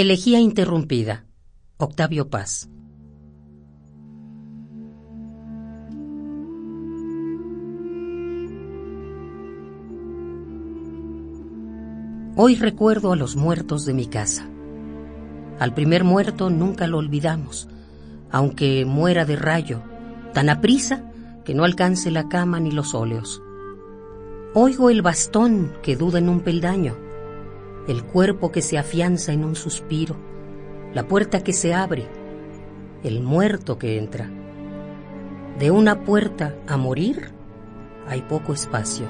Elegía interrumpida. Octavio Paz. Hoy recuerdo a los muertos de mi casa. Al primer muerto nunca lo olvidamos, aunque muera de rayo, tan aprisa que no alcance la cama ni los óleos. Oigo el bastón que duda en un peldaño, el cuerpo que se afianza en un suspiro, la puerta que se abre, el muerto que entra. De una puerta a morir hay poco espacio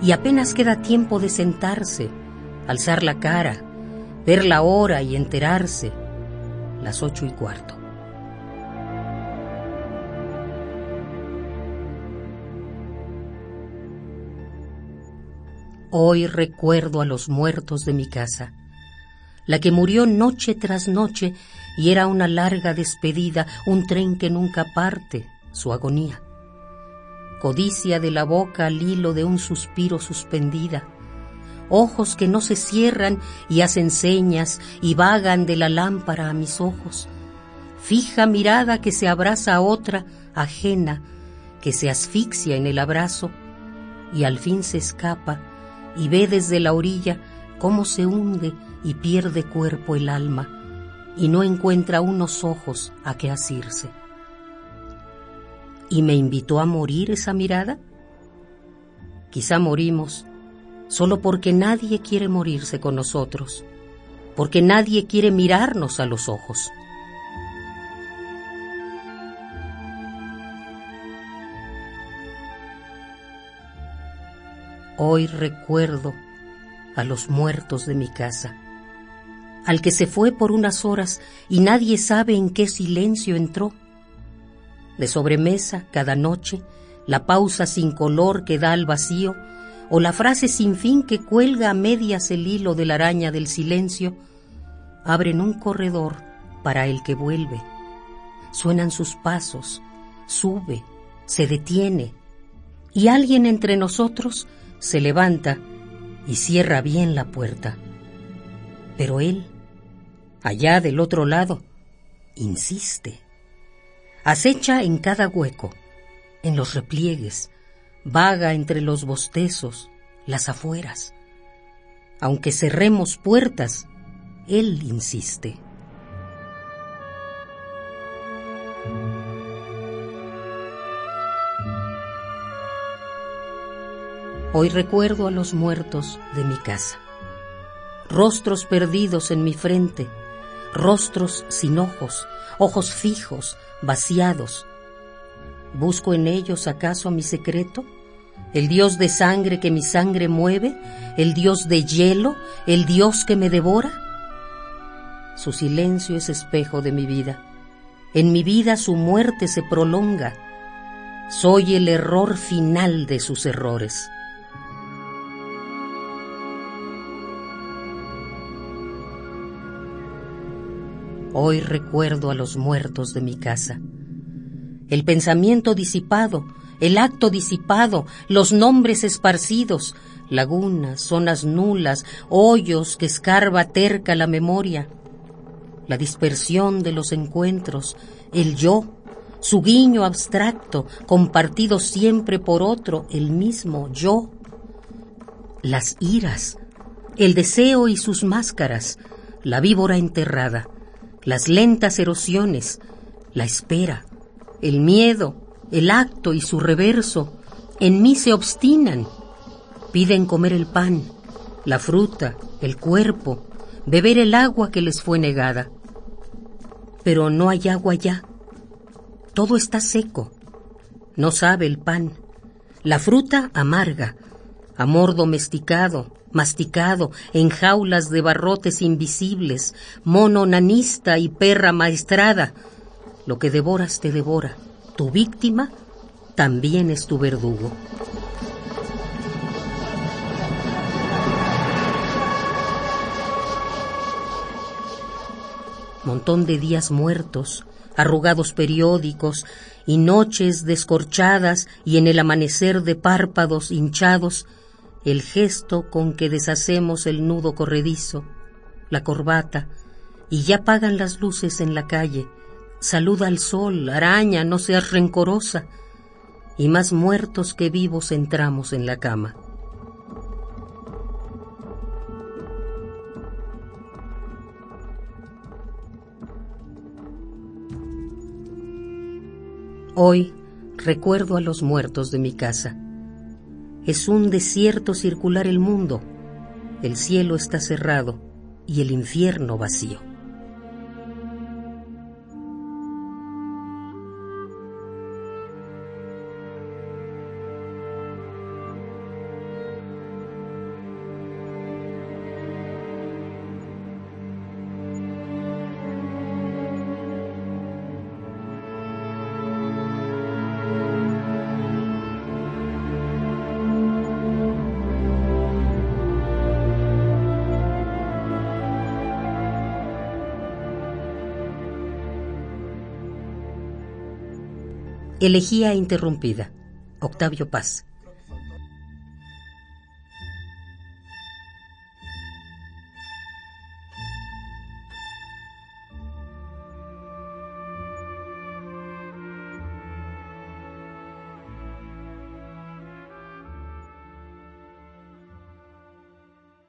y apenas queda tiempo de sentarse, alzar la cara, ver la hora y enterarse, las ocho y cuarto. Hoy recuerdo a los muertos de mi casa, la que murió noche tras noche y era una larga despedida, un tren que nunca parte, su agonía. Codicia de la boca al hilo de un suspiro suspendida, ojos que no se cierran y hacen señas y vagan de la lámpara a mis ojos, fija mirada que se abraza a otra ajena, que se asfixia en el abrazo y al fin se escapa y ve desde la orilla cómo se hunde y pierde cuerpo el alma y no encuentra unos ojos a que asirse. ¿Y me invitó a morir esa mirada? Quizá morimos solo porque nadie quiere morirse con nosotros, porque nadie quiere mirarnos a los ojos. Hoy recuerdo a los muertos de mi casa, al que se fue por unas horas y nadie sabe en qué silencio entró. De sobremesa, cada noche, la pausa sin color que da al vacío, o la frase sin fin que cuelga a medias el hilo de la araña del silencio, abren un corredor para el que vuelve. Suenan sus pasos, sube, se detiene, y alguien entre nosotros se levanta y cierra bien la puerta. Pero él, allá del otro lado, insiste. Acecha en cada hueco, en los repliegues, vaga entre los bostezos, las afueras. Aunque cerremos puertas, él insiste. Hoy recuerdo a los muertos de mi casa, rostros perdidos en mi frente, rostros sin ojos, ojos fijos, vaciados, ¿Busco en ellos acaso mi secreto? ¿El Dios de sangre que mi sangre mueve? ¿El Dios de hielo? ¿El Dios que me devora? Su silencio es espejo de mi vida. En mi vida su muerte se prolonga. Soy el error final de sus errores. Hoy recuerdo a los muertos de mi casa. El pensamiento disipado, el acto disipado, los nombres esparcidos, lagunas, zonas nulas, hoyos que escarba terca la memoria, la dispersión de los encuentros, el yo, su guiño abstracto, compartido siempre por otro, el mismo yo, las iras, el deseo y sus máscaras, la víbora enterrada, las lentas erosiones, la espera, el miedo, el acto y su reverso, en mí se obstinan. Piden comer el pan, la fruta, el cuerpo, beber el agua que les fue negada. Pero no hay agua ya. Todo está seco. No sabe el pan. La fruta amarga. Amor domesticado, masticado, en jaulas de barrotes invisibles, mono nanista y perra maestrada, lo que devoras te devora. Tu víctima también es tu verdugo. Montón de días muertos, arrugados periódicos y noches descorchadas y en el amanecer de párpados hinchados, el gesto con que deshacemos el nudo corredizo, la corbata, y ya apagan las luces en la calle. Saluda al sol, araña, no seas rencorosa. Y más muertos que vivos entramos en la cama. Hoy recuerdo a los muertos de mi casa. Es un desierto circular el mundo. El cielo está cerrado y el infierno vacío. Elegía interrumpida. Octavio Paz.